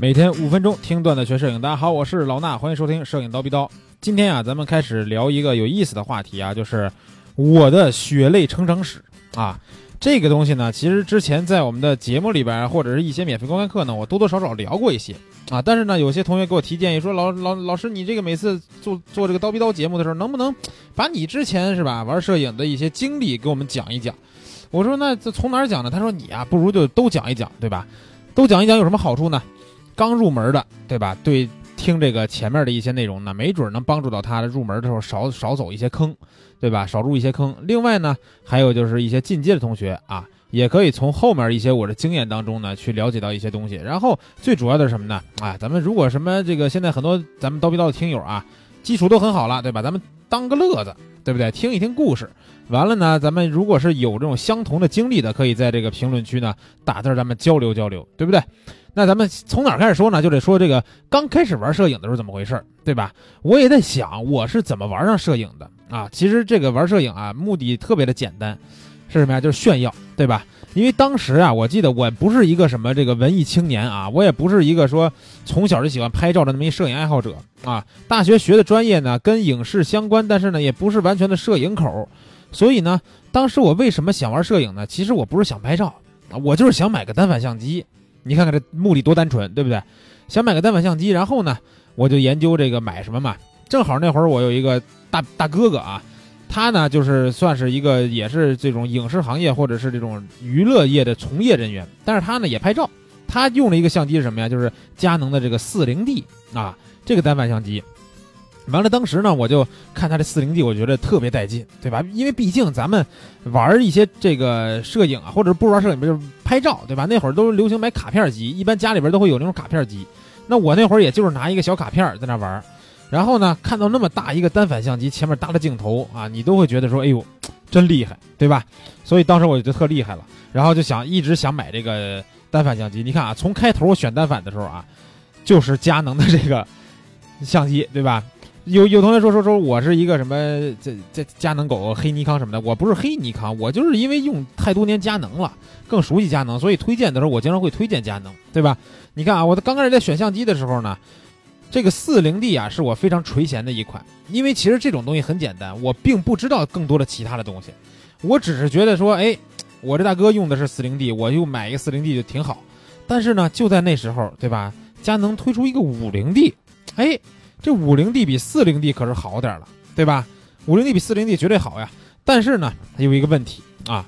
每天五分钟听段子学摄影，大家好，我是老衲，欢迎收听摄影刀逼刀。今天啊，咱们开始聊一个有意思的话题啊，就是我的血泪成长史啊。这个东西呢，其实之前在我们的节目里边或者是一些免费公开课呢，我多多少少聊过一些啊。但是呢，有些同学给我提建议说，老老老师，你这个每次做做这个刀逼刀节目的时候，能不能把你之前是吧玩摄影的一些经历给我们讲一讲？我说那这从哪儿讲呢？他说你啊，不如就都讲一讲，对吧？都讲一讲有什么好处呢？刚入门的，对吧？对，听这个前面的一些内容呢，没准能帮助到他入门的时候少少走一些坑，对吧？少入一些坑。另外呢，还有就是一些进阶的同学啊，也可以从后面一些我的经验当中呢，去了解到一些东西。然后最主要的是什么呢？啊，咱们如果什么这个现在很多咱们叨逼叨的听友啊，基础都很好了，对吧？咱们当个乐子，对不对？听一听故事。完了呢，咱们如果是有这种相同的经历的，可以在这个评论区呢打字，咱们交流交流，对不对？那咱们从哪开始说呢？就得说这个刚开始玩摄影的时候怎么回事，对吧？我也在想我是怎么玩上摄影的啊。其实这个玩摄影啊，目的特别的简单，是什么呀？就是炫耀，对吧？因为当时啊，我记得我不是一个什么这个文艺青年啊，我也不是一个说从小就喜欢拍照的那么一摄影爱好者啊。大学学的专业呢跟影视相关，但是呢也不是完全的摄影口，所以呢，当时我为什么想玩摄影呢？其实我不是想拍照啊，我就是想买个单反相机。你看看这目的多单纯，对不对？想买个单反相机，然后呢，我就研究这个买什么嘛。正好那会儿我有一个大大哥哥啊，他呢就是算是一个也是这种影视行业或者是这种娱乐业的从业人员，但是他呢也拍照，他用了一个相机是什么呀？就是佳能的这个四零 D 啊，这个单反相机。完了，当时呢，我就看他这四零 D，我觉得特别带劲，对吧？因为毕竟咱们玩一些这个摄影啊，或者不玩摄影，就是拍照，对吧？那会儿都流行买卡片机，一般家里边都会有那种卡片机。那我那会儿也就是拿一个小卡片在那玩，然后呢，看到那么大一个单反相机，前面搭了镜头啊，你都会觉得说，哎呦，真厉害，对吧？所以当时我就特厉害了，然后就想一直想买这个单反相机。你看啊，从开头我选单反的时候啊，就是佳能的这个相机，对吧？有有同学说说说我是一个什么这这佳能狗黑尼康什么的，我不是黑尼康，我就是因为用太多年佳能了，更熟悉佳能，所以推荐的时候我经常会推荐佳能，对吧？你看啊，我刚开始在选相机的时候呢，这个四零 D 啊是我非常垂涎的一款，因为其实这种东西很简单，我并不知道更多的其他的东西，我只是觉得说，哎，我这大哥用的是四零 D，我就买一个四零 D 就挺好。但是呢，就在那时候，对吧？佳能推出一个五零 D，哎。这五零 D 比四零 D 可是好点了，对吧？五零 D 比四零 D 绝对好呀。但是呢，它有一个问题啊，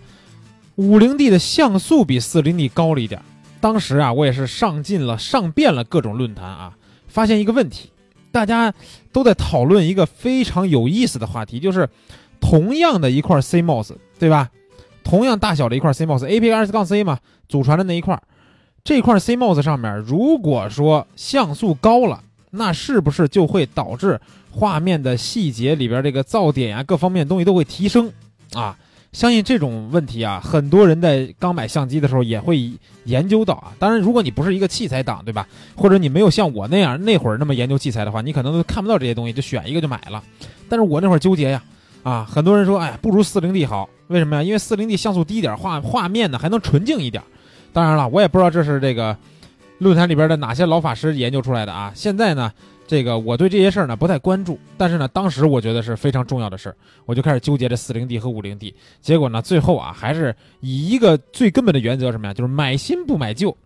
五零 D 的像素比四零 D 高了一点。当时啊，我也是上进了上遍了各种论坛啊，发现一个问题，大家都在讨论一个非常有意思的话题，就是同样的一块 CMOS，对吧？同样大小的一块 CMOS，APS 杠 C 嘛，祖传的那一块，这块 CMOS 上面，如果说像素高了。那是不是就会导致画面的细节里边这个噪点呀，各方面东西都会提升啊？相信这种问题啊，很多人在刚买相机的时候也会研究到啊。当然，如果你不是一个器材党，对吧？或者你没有像我那样那会儿那么研究器材的话，你可能都看不到这些东西，就选一个就买了。但是我那会儿纠结呀，啊，很多人说，哎，不如四零 D 好，为什么呀？因为四零 D 像素低一点，画画面呢还能纯净一点。当然了，我也不知道这是这个。论坛里边的哪些老法师研究出来的啊？现在呢，这个我对这些事儿呢不太关注，但是呢，当时我觉得是非常重要的事儿，我就开始纠结这四零 D 和五零 D。结果呢，最后啊，还是以一个最根本的原则什么呀？就是买新不买旧，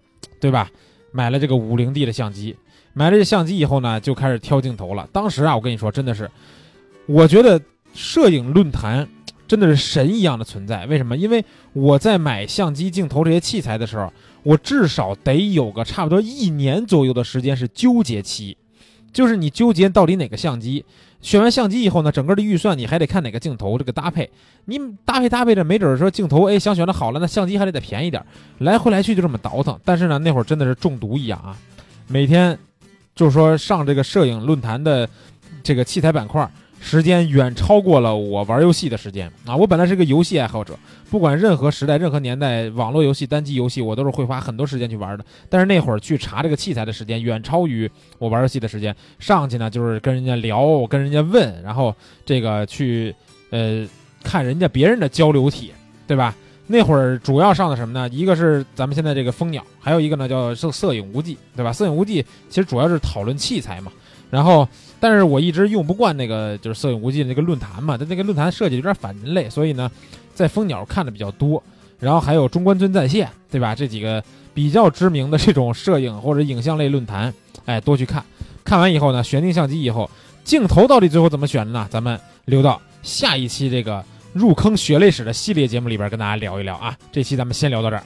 对吧？买了这个五零 D 的相机，买了这相机以后呢，就开始挑镜头了。当时啊，我跟你说，真的是，我觉得摄影论坛真的是神一样的存在。为什么？因为我在买相机、镜头这些器材的时候。我至少得有个差不多一年左右的时间是纠结期，就是你纠结到底哪个相机，选完相机以后呢，整个的预算你还得看哪个镜头这个搭配，你搭配搭配着，没准说镜头哎想选的好了，那相机还得再便宜点，来回来去就这么倒腾。但是呢，那会儿真的是中毒一样啊，每天就是说上这个摄影论坛的这个器材板块。时间远超过了我玩游戏的时间啊！我本来是个游戏爱好者，不管任何时代、任何年代，网络游戏、单机游戏，我都是会花很多时间去玩的。但是那会儿去查这个器材的时间远超于我玩游戏的时间。上去呢，就是跟人家聊，跟人家问，然后这个去呃看人家别人的交流帖，对吧？那会儿主要上的什么呢？一个是咱们现在这个蜂鸟，还有一个呢叫摄摄影无忌，对吧？摄影无忌其实主要是讨论器材嘛。然后，但是我一直用不惯那个就是摄影无忌那个论坛嘛，它那个论坛设计有点反人类，所以呢，在蜂鸟看的比较多。然后还有中关村在线，对吧？这几个比较知名的这种摄影或者影像类论坛，哎，多去看。看完以后呢，选定相机以后，镜头到底最后怎么选的呢？咱们留到下一期这个入坑血泪史的系列节目里边跟大家聊一聊啊。这期咱们先聊到这儿。